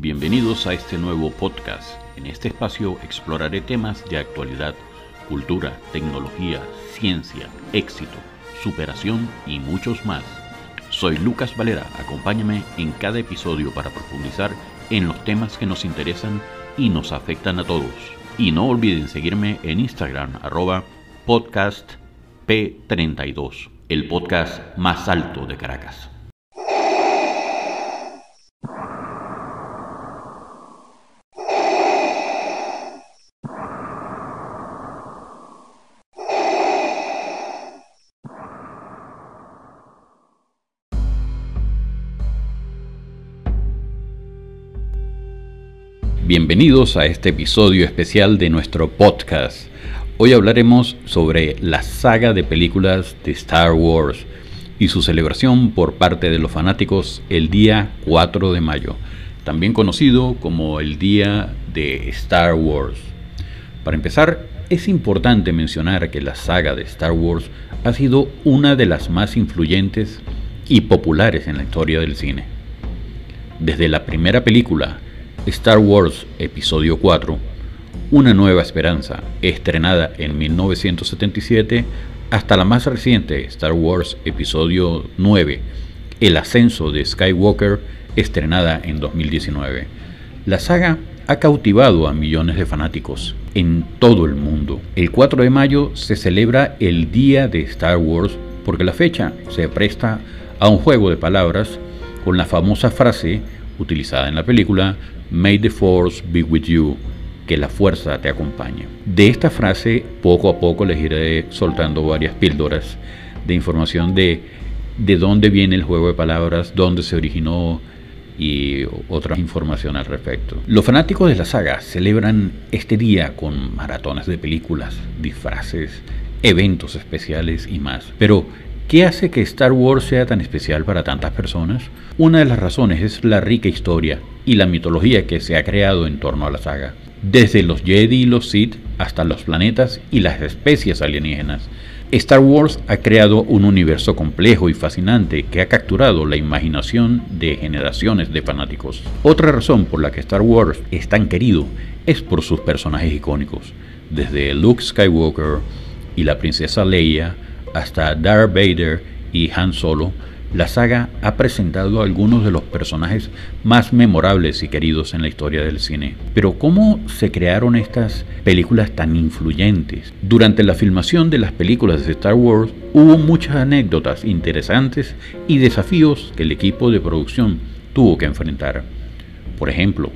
Bienvenidos a este nuevo podcast. En este espacio exploraré temas de actualidad, cultura, tecnología, ciencia, éxito, superación y muchos más. Soy Lucas Valera, acompáñame en cada episodio para profundizar en los temas que nos interesan y nos afectan a todos. Y no olviden seguirme en Instagram arroba podcast P32, el podcast más alto de Caracas. Bienvenidos a este episodio especial de nuestro podcast. Hoy hablaremos sobre la saga de películas de Star Wars y su celebración por parte de los fanáticos el día 4 de mayo, también conocido como el Día de Star Wars. Para empezar, es importante mencionar que la saga de Star Wars ha sido una de las más influyentes y populares en la historia del cine. Desde la primera película, Star Wars Episodio 4, Una nueva esperanza, estrenada en 1977, hasta la más reciente Star Wars Episodio 9, El ascenso de Skywalker, estrenada en 2019. La saga ha cautivado a millones de fanáticos en todo el mundo. El 4 de mayo se celebra el Día de Star Wars porque la fecha se presta a un juego de palabras con la famosa frase utilizada en la película May the Force be with you, que la fuerza te acompañe. De esta frase, poco a poco les iré soltando varias píldoras de información de de dónde viene el juego de palabras, dónde se originó y otra información al respecto. Los fanáticos de la saga celebran este día con maratones de películas, disfraces, eventos especiales y más. Pero ¿Qué hace que Star Wars sea tan especial para tantas personas? Una de las razones es la rica historia y la mitología que se ha creado en torno a la saga. Desde los Jedi y los Sith hasta los planetas y las especies alienígenas. Star Wars ha creado un universo complejo y fascinante que ha capturado la imaginación de generaciones de fanáticos. Otra razón por la que Star Wars es tan querido es por sus personajes icónicos, desde Luke Skywalker y la princesa Leia hasta Darth Vader y Han Solo, la saga ha presentado algunos de los personajes más memorables y queridos en la historia del cine. Pero ¿cómo se crearon estas películas tan influyentes? Durante la filmación de las películas de Star Wars hubo muchas anécdotas interesantes y desafíos que el equipo de producción tuvo que enfrentar. Por ejemplo,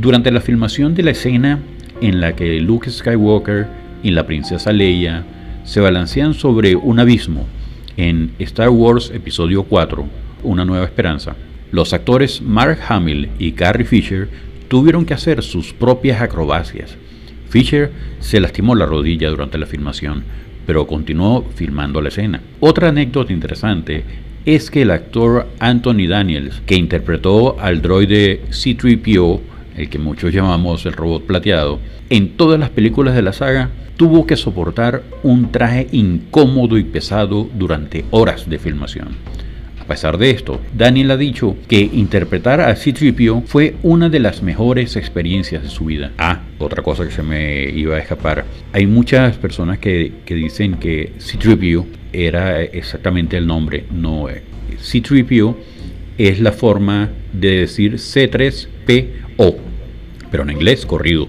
durante la filmación de la escena en la que Luke Skywalker y la princesa Leia se balancean sobre un abismo en Star Wars Episodio 4, Una Nueva Esperanza. Los actores Mark Hamill y Carrie Fisher tuvieron que hacer sus propias acrobacias. Fisher se lastimó la rodilla durante la filmación, pero continuó filmando la escena. Otra anécdota interesante es que el actor Anthony Daniels, que interpretó al droide C-3PO, el que muchos llamamos el robot plateado, en todas las películas de la saga, tuvo que soportar un traje incómodo y pesado durante horas de filmación. A pesar de esto, Daniel ha dicho que interpretar a C-3PO fue una de las mejores experiencias de su vida. Ah, otra cosa que se me iba a escapar. Hay muchas personas que, dicen que C-3PO era exactamente el nombre. No, eh, C-3PO es la forma de decir C3PO, pero en inglés corrido.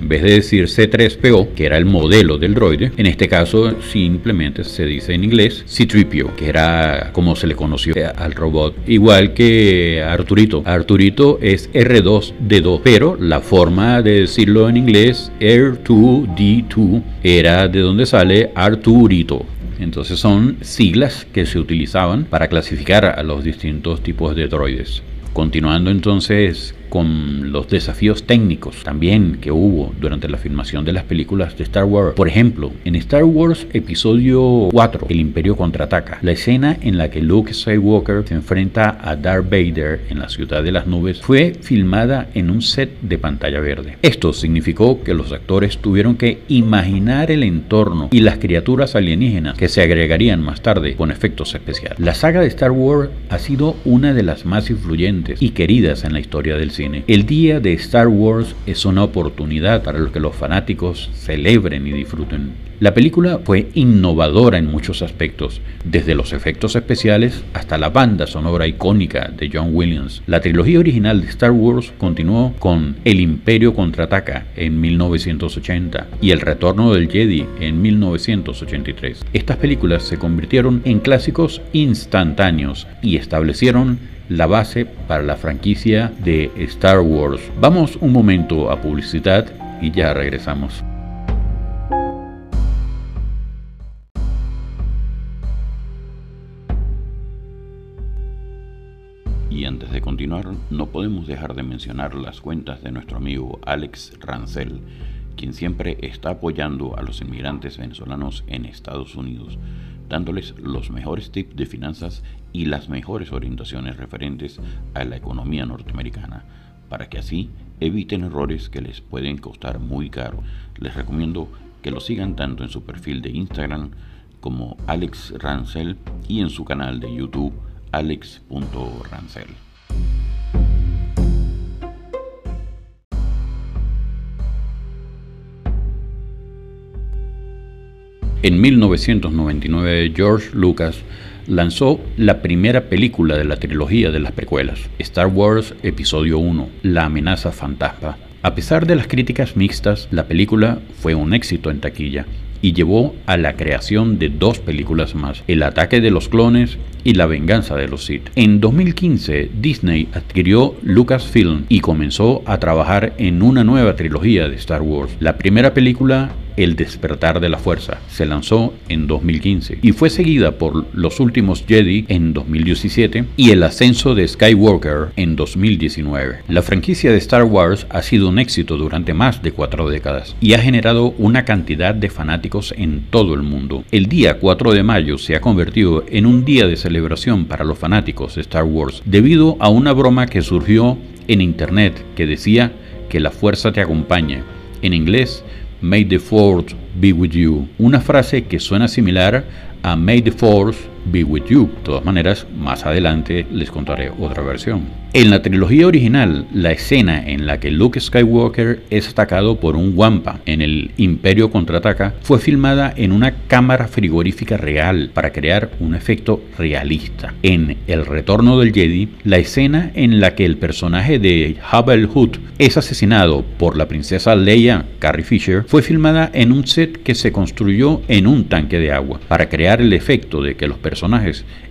En vez de decir C3PO, que era el modelo del droide, en este caso simplemente se dice en inglés C3PO, que era como se le conoció al robot. Igual que Arturito. Arturito es R2D2, pero la forma de decirlo en inglés, R2D2, era de donde sale Arturito. Entonces son siglas que se utilizaban para clasificar a los distintos tipos de droides. Continuando entonces con los desafíos técnicos también que hubo durante la filmación de las películas de Star Wars. Por ejemplo, en Star Wars Episodio 4, El Imperio contraataca, la escena en la que Luke Skywalker se enfrenta a Darth Vader en la ciudad de las nubes fue filmada en un set de pantalla verde. Esto significó que los actores tuvieron que imaginar el entorno y las criaturas alienígenas que se agregarían más tarde con efectos especiales. La saga de Star Wars ha sido una de las más influyentes y queridas en la historia del cine El día de Star Wars es una oportunidad para que los fanáticos celebren y disfruten. La película fue innovadora en muchos aspectos, desde los efectos especiales hasta la banda sonora icónica de John Williams. La trilogía original de Star Wars continuó con El Imperio contraataca en 1980 y El Retorno del Jedi en 1983. Estas películas se convirtieron en clásicos instantáneos y establecieron la base para la franquicia de Star Wars. Vamos un momento a publicidad y ya regresamos. Y antes de continuar, no podemos dejar de mencionar las cuentas de nuestro amigo Alex Rancel, quien siempre está apoyando a los inmigrantes venezolanos en Estados Unidos, dándoles los mejores tips de finanzas y las mejores orientaciones referentes a la economía norteamericana, para que así eviten errores que les pueden costar muy caro. Les recomiendo que lo sigan tanto en su perfil de Instagram como Alex Rancel y en su canal de YouTube alex.rancel. En 1999, George Lucas lanzó la primera película de la trilogía de las precuelas, Star Wars Episodio 1, La amenaza fantasma. A pesar de las críticas mixtas, la película fue un éxito en taquilla y llevó a la creación de dos películas más, El ataque de los clones y La venganza de los Sith. En 2015, Disney adquirió Lucasfilm y comenzó a trabajar en una nueva trilogía de Star Wars. La primera película el despertar de la fuerza se lanzó en 2015 y fue seguida por Los últimos Jedi en 2017 y El ascenso de Skywalker en 2019. La franquicia de Star Wars ha sido un éxito durante más de cuatro décadas y ha generado una cantidad de fanáticos en todo el mundo. El día 4 de mayo se ha convertido en un día de celebración para los fanáticos de Star Wars debido a una broma que surgió en internet que decía que la fuerza te acompaña. En inglés, May the Force be with you. Una frase que suena similar a May the Force be with you. De todas maneras, más adelante les contaré otra versión. En la trilogía original, la escena en la que Luke Skywalker es atacado por un Wampa en el Imperio contraataca fue filmada en una cámara frigorífica real para crear un efecto realista. En El Retorno del Jedi, la escena en la que el personaje de Hubble Hood es asesinado por la princesa Leia Carrie Fisher fue filmada en un set que se construyó en un tanque de agua para crear el efecto de que los personajes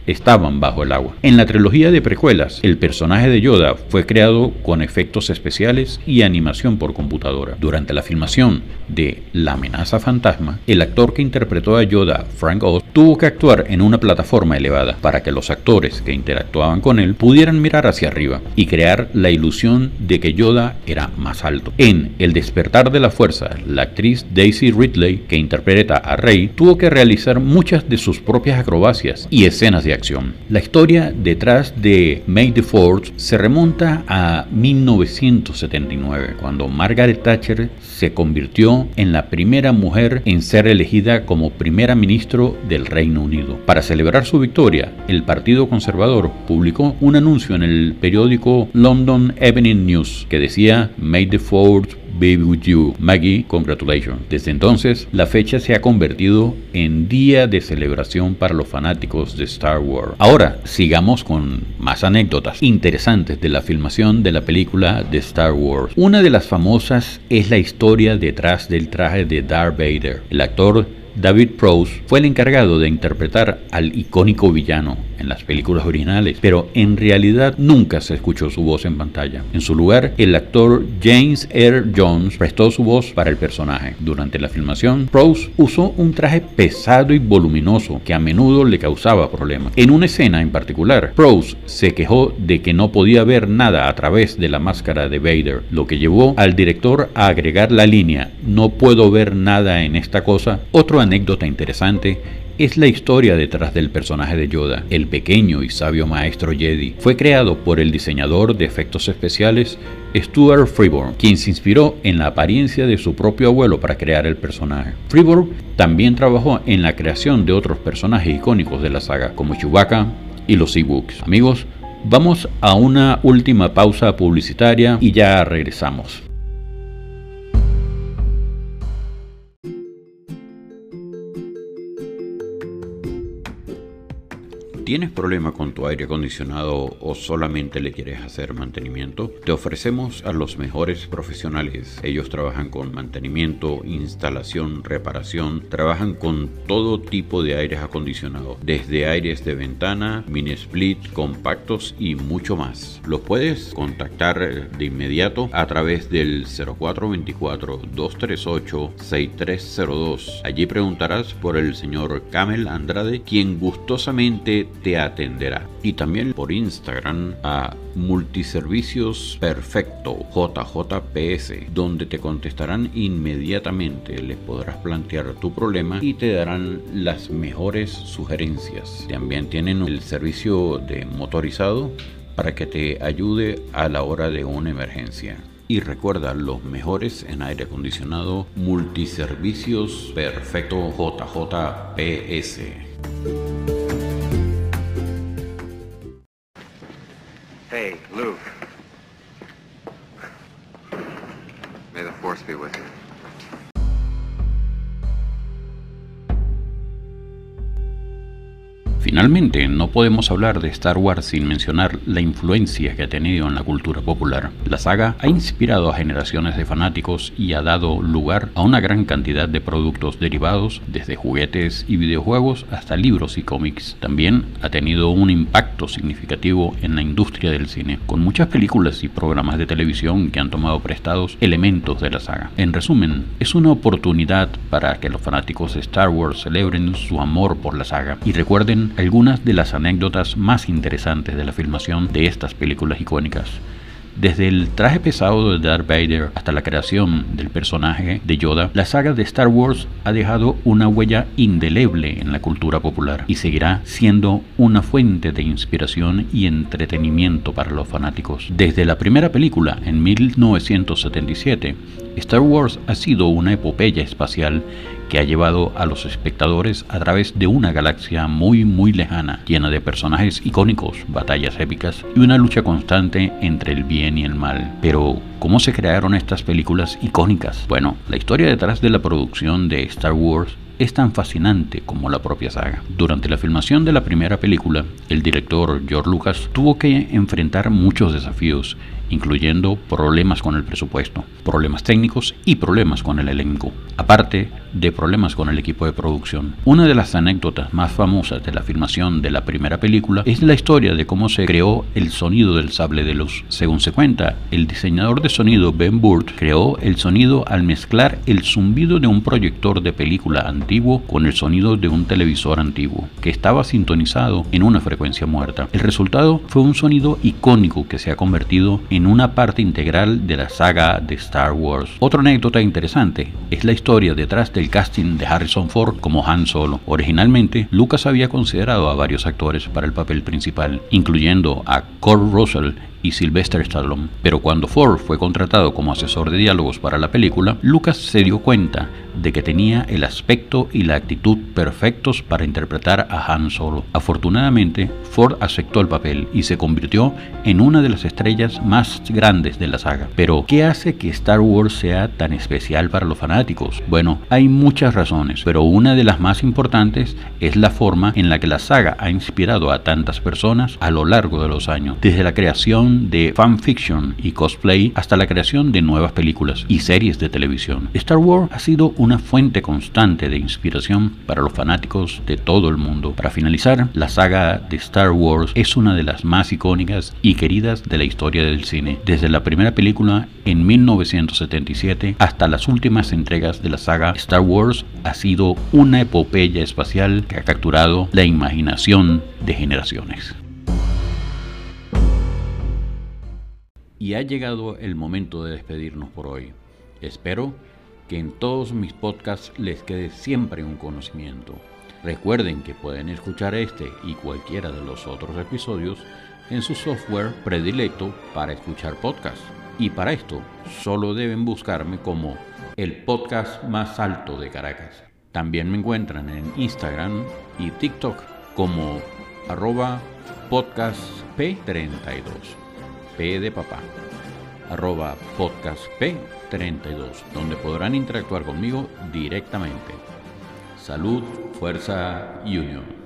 estaban bajo el agua. En la trilogía de precuelas, el personaje de Yoda fue creado con efectos especiales y animación por computadora. Durante la filmación de La amenaza fantasma, el actor que interpretó a Yoda, Frank Oz, tuvo que actuar en una plataforma elevada para que los actores que interactuaban con él pudieran mirar hacia arriba y crear la ilusión de que Yoda era más alto. En El despertar de la fuerza, la actriz Daisy Ridley, que interpreta a Rey, tuvo que realizar muchas de sus propias acrobacias y escenas de acción. La historia detrás de May the Force se remonta a 1979, cuando Margaret Thatcher se convirtió en la primera mujer en ser elegida como primera ministro del Reino Unido. Para celebrar su victoria, el Partido Conservador publicó un anuncio en el periódico London Evening News que decía May the Force be with you. Maggie, congratulations. Desde entonces, la fecha se ha convertido en día de celebración para los fanáticos de Star Wars. Ahora, sigamos con más anécdotas interesantes de la filmación de la película de Star Wars. Una de las famosas es la historia detrás del traje de Darth Vader. El actor David Prowse fue el encargado de interpretar al icónico villano en las películas originales, pero en realidad nunca se escuchó su voz en pantalla. En su lugar, el actor James Earl Jones prestó su voz para el personaje. Durante la filmación, Prowse usó un traje pesado y voluminoso que a menudo le causaba problemas. En una escena en particular, Prowse se quejó de que no podía ver nada a través de la máscara de Vader, lo que llevó al director a agregar la línea no puedo ver nada en esta cosa. Otro anécdota interesante es la historia detrás del personaje de Yoda, el pequeño y sabio maestro Jedi. Fue creado por el diseñador de efectos especiales Stuart Freeborn, quien se inspiró en la apariencia de su propio abuelo para crear el personaje. Freeborn también trabajó en la creación de otros personajes icónicos de la saga, como Chewbacca y los Ewoks. Amigos, Vamos a una última pausa publicitaria y ya regresamos. ¿Tienes problema con tu aire acondicionado o solamente le quieres hacer mantenimiento? Te ofrecemos a los mejores profesionales. Ellos trabajan con mantenimiento, instalación, reparación, trabajan con todo tipo de aires acondicionados, desde aires de ventana, mini split, compactos y mucho más. Los puedes contactar de inmediato a través del 0424-238-6302. Allí preguntarás por el señor Camel Andrade, quien gustosamente te atenderá. Y también por Instagram a Multiservicios Perfecto JJPS, donde te contestarán inmediatamente. Les podrás plantear tu problema y te darán las mejores sugerencias. También tienen el servicio de motorizado para que te ayude a la hora de una emergencia. Y recuerda, los mejores en aire acondicionado, multiservicios perfecto JJPS. Finalmente, no podemos hablar de Star Wars sin mencionar la influencia que ha tenido en la cultura popular. La saga ha inspirado a generaciones de fanáticos y ha dado lugar a una gran cantidad de productos derivados, desde juguetes y videojuegos hasta libros y cómics. También ha tenido un impacto significativo en la industria del cine, con muchas películas y programas de televisión que han tomado prestados elementos de la saga. En resumen, es una oportunidad para que los fanáticos de Star Wars celebren su amor por la saga y recuerden algunas de las anécdotas más interesantes de la filmación de estas películas icónicas. Desde el traje pesado de Darth Vader hasta la creación del personaje de Yoda, la saga de Star Wars ha dejado una huella indeleble en la cultura popular y seguirá siendo una fuente de inspiración y entretenimiento para los fanáticos. Desde la primera película en 1977, Star Wars ha sido una epopeya espacial que ha llevado a los espectadores a través de una galaxia muy muy lejana, llena de personajes icónicos, batallas épicas y una lucha constante entre el bien y el mal. Pero, ¿cómo se crearon estas películas icónicas? Bueno, la historia detrás de la producción de Star Wars es tan fascinante como la propia saga. Durante la filmación de la primera película, el director George Lucas tuvo que enfrentar muchos desafíos, incluyendo problemas con el presupuesto, problemas técnicos y problemas con el elenco, aparte de problemas con el equipo de producción. Una de las anécdotas más famosas de la filmación de la primera película es la historia de cómo se creó el sonido del sable de luz. Según se cuenta, el diseñador de sonido Ben Burt creó el sonido al mezclar el zumbido de un proyector de película antiguo con el sonido de un televisor antiguo, que estaba sintonizado en una frecuencia muerta. El resultado fue un sonido icónico que se ha convertido en una parte integral de la saga de Star Wars. Otra anécdota interesante es la historia detrás del casting de Harrison Ford como Han Solo. Originalmente, Lucas había considerado a varios actores para el papel principal, incluyendo a Kurt Russell y Sylvester Stallone. Pero cuando Ford fue contratado como asesor de diálogos para la película, Lucas se dio cuenta de que tenía el aspecto y la actitud perfectos para interpretar a Han Solo. Afortunadamente, Ford aceptó el papel y se convirtió en una de las estrellas más grandes de la saga. Pero, ¿qué hace que Star Wars sea tan especial para los fanáticos? Bueno, hay muchas razones, pero una de las más importantes es la forma en la que la saga ha inspirado a tantas personas a lo largo de los años, desde la creación de fanfiction y cosplay hasta la creación de nuevas películas y series de televisión. Star Wars ha sido una fuente constante de inspiración para los fanáticos de todo el mundo. Para finalizar, la saga de Star Wars es una de las más icónicas y queridas de la historia del cine, desde la primera película en 1977 hasta las últimas entregas de la saga Star Wars ha sido una epopeya espacial que ha capturado la imaginación de generaciones. Y ha llegado el momento de despedirnos por hoy. Espero que en todos mis podcasts les quede siempre un conocimiento. Recuerden que pueden escuchar este y cualquiera de los otros episodios en su software predilecto para escuchar podcasts. Y para esto solo deben buscarme como el podcast más alto de Caracas. También me encuentran en Instagram y TikTok como arroba podcast P32, P de papá, arroba podcast P32, donde podrán interactuar conmigo directamente. Salud, fuerza y unión.